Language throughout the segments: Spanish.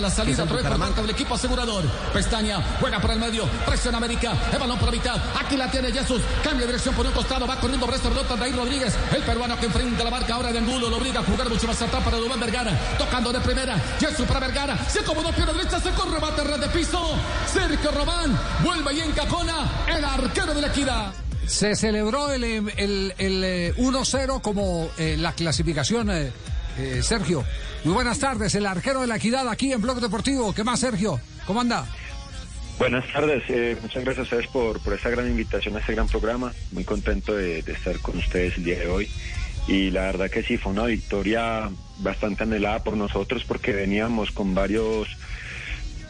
La salida, otra vez por parte del equipo asegurador. Pestaña, juega por el medio, presiona América, el balón por la mitad. Aquí la tiene Jesús, cambia de dirección por un costado, va corriendo por esta pelota ahí Rodríguez, el peruano que enfrenta la marca ahora de Angulo, lo obliga a jugar mucho más atrás para Rubén Vergara, tocando de primera, Jesús para Vergara, se acomodó pierna derecha, se corre, bate red de piso. Sergio Román, vuelve y encajona el arquero de la equidad. Se celebró el, el, el, 1-0 como eh, la clasificación, eh, eh, Sergio. Muy buenas tardes, el arquero de la equidad aquí en Blog Deportivo. ¿Qué más, Sergio? ¿Cómo anda? Buenas tardes, eh, muchas gracias a ustedes por, por esta gran invitación a este gran programa. Muy contento de, estar con ustedes el día de hoy. Y la verdad que sí, fue una victoria bastante anhelada por nosotros porque veníamos con varios,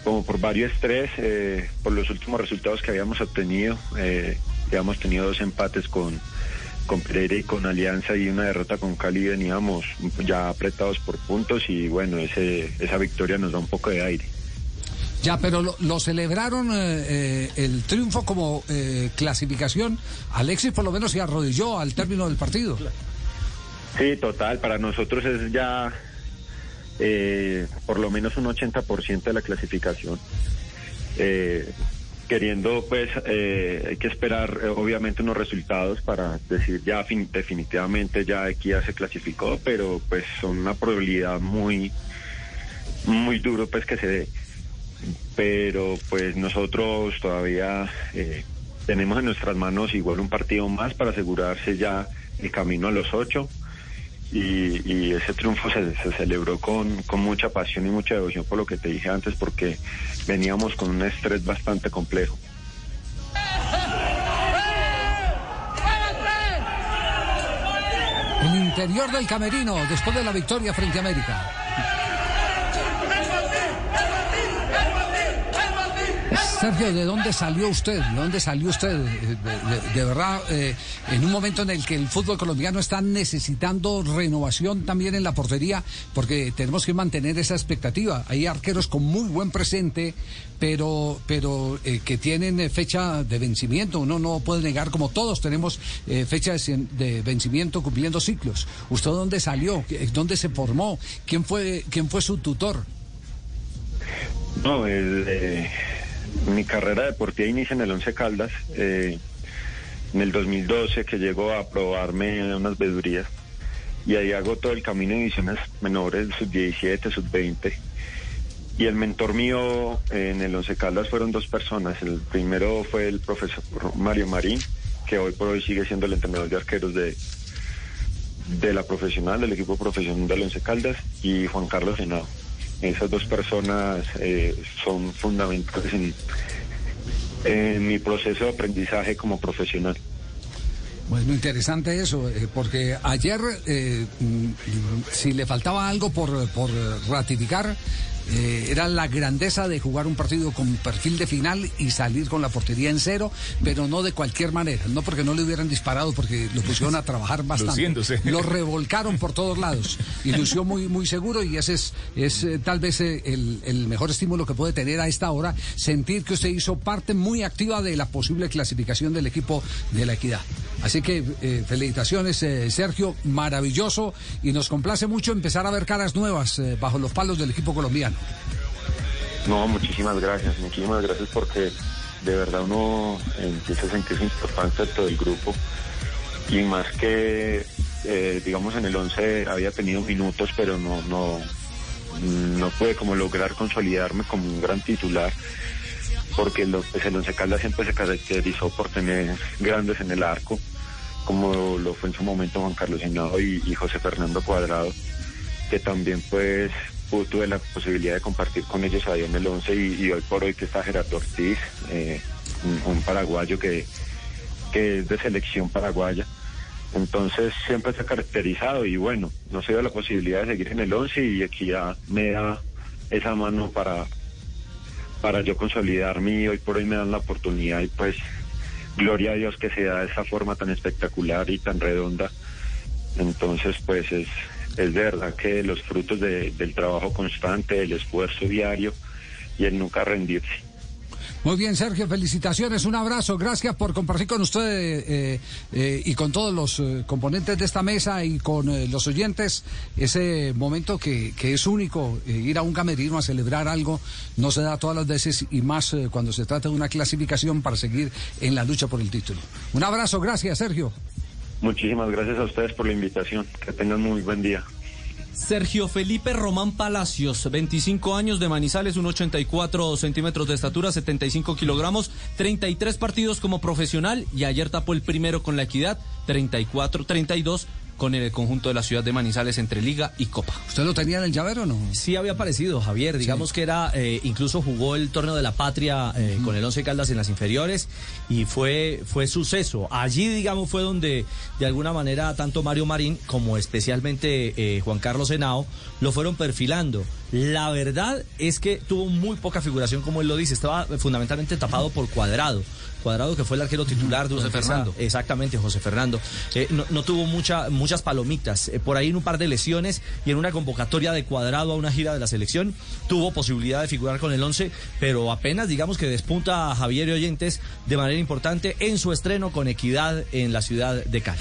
como por varios estrés, eh, por los últimos resultados que habíamos obtenido. Eh, habíamos tenido dos empates con, con Pereira y con Alianza y una derrota con Cali veníamos ya apretados por puntos y bueno, ese, esa victoria nos da un poco de aire. Ya, pero lo, celebraron eh, el triunfo como eh, clasificación. Alexis por lo menos se arrodilló al término del partido. Sí, total. Para nosotros es ya eh, por lo menos un 80% de la clasificación. Queriendo pues eh, hay que esperar eh, obviamente unos resultados para decir ya definitivamente ya ya se clasificó pero pues son una probabilidad muy muy duro pues que se dé. Pero pues nosotros todavía eh, tenemos en nuestras manos igual un partido más para asegurarse ya el camino a los ocho y, ese triunfo se, celebró con, con, mucha pasión y mucha devoción por lo que te dije antes, porque veníamos con un estrés bastante complejo. El interior del camerino después de la victoria frente a América. Sergio, ¿de dónde salió usted? ¿De dónde salió usted? De, verdad, eh, en un momento en el que el fútbol colombiano está necesitando renovación también en la portería, porque tenemos que mantener esa expectativa. Hay arqueros con muy buen presente, pero, pero eh, que tienen eh, fecha de vencimiento. Uno no puede negar, como todos tenemos fecha de, vencimiento cumpliendo ciclos. ¿Usted dónde salió? ¿Dónde se formó? ¿Quién fue, quién fue su tutor? No, el mi carrera deportiva inicia en el Once Caldas, eh, en el 2012, que llego a probarme unas vedurías. Y ahí hago todo el camino de divisiones menores, sub-17, sub-20. Y el mentor mío en el Once Caldas fueron dos personas. El primero fue el profesor Mario Marín, que hoy por hoy sigue siendo el entrenador de arqueros de, de la profesional, del equipo profesional del Once Caldas, y Juan Carlos Senado esas dos personas eh, son fundamentales en, mi proceso de aprendizaje como profesional. Bueno, interesante eso, eh, porque ayer, eh, mm, si le faltaba algo por, por ratificar, eh, era la grandeza de jugar un partido con perfil de final y salir con la portería en cero, pero no de cualquier manera, no porque no le hubieran disparado, porque lo pusieron a trabajar bastante. Lo revolcaron por todos lados y lució muy, muy seguro y ese es, es eh, tal vez eh, el, el, mejor estímulo que puede tener a esta hora, sentir que usted hizo parte muy activa de la posible clasificación del equipo de la equidad. Así que felicitaciones, Sergio, maravilloso y nos complace mucho empezar a ver caras nuevas bajo los palos del equipo colombiano. No, muchísimas gracias, muchísimas gracias porque de verdad uno empieza a sentirse importante de todo el grupo. Y más que, eh, digamos, en el 11 había tenido minutos, pero no, no, no pude como lograr consolidarme como un gran titular porque pues, el Once Caldas siempre se caracterizó por tener grandes en el arco, como lo fue en su momento Juan Carlos Hinado y José Fernando Cuadrado, que también pues tuve la posibilidad de compartir con ellos ahí en el 11 y, hoy por hoy que está Gerardo Ortiz, eh, un, paraguayo que, que es de selección paraguaya. Entonces siempre se ha caracterizado y bueno, no se dio la posibilidad de seguir en el 11 y aquí ya me da esa mano para, para yo consolidarme y hoy por hoy me dan la oportunidad y pues gloria a Dios que se da de esa forma tan espectacular y tan redonda. Entonces pues es, es verdad que los frutos del trabajo constante, del esfuerzo diario y el nunca rendirse. Muy bien, Sergio, felicitaciones, un abrazo, gracias por compartir con usted eh, eh, y con todos los eh, componentes de esta mesa y con los oyentes ese momento que, que es único, ir a un camerino a celebrar algo no se da todas las veces y más cuando se trata de una clasificación para seguir en la lucha por el título. Un abrazo, gracias, Sergio. Muchísimas gracias a ustedes por la invitación, que tengan muy buen día. Sergio Felipe Román Palacios, 25 años de Manizales, 1,84 centímetros de estatura, 75 kilogramos, 33 partidos como profesional y ayer tapó el primero con la equidad, 34, 32 con el conjunto de la ciudad de Manizales entre Liga y Copa. ¿Usted lo tenía en el llavero o no? Sí, había aparecido, Javier. Digamos que era, eh, incluso jugó el torneo de la patria eh, con el Once Caldas en las inferiores y fue, fue suceso. Allí, digamos, fue donde de alguna manera tanto Mario Marín como especialmente eh, Juan Carlos Henao lo fueron perfilando. La verdad es que tuvo muy poca figuración, como él lo dice. Estaba fundamentalmente tapado por cuadrado. Cuadrado que fue el arquero titular de José Fernando. Exactamente, José Fernando. Eh, no, tuvo mucha, muchas palomitas. Eh, por ahí en un par de lesiones y en una convocatoria de Cuadrado a una gira de la selección tuvo posibilidad de figurar con el 11, pero apenas digamos que despunta a Javier Oyentes de manera importante en su estreno con equidad en la ciudad de Cali.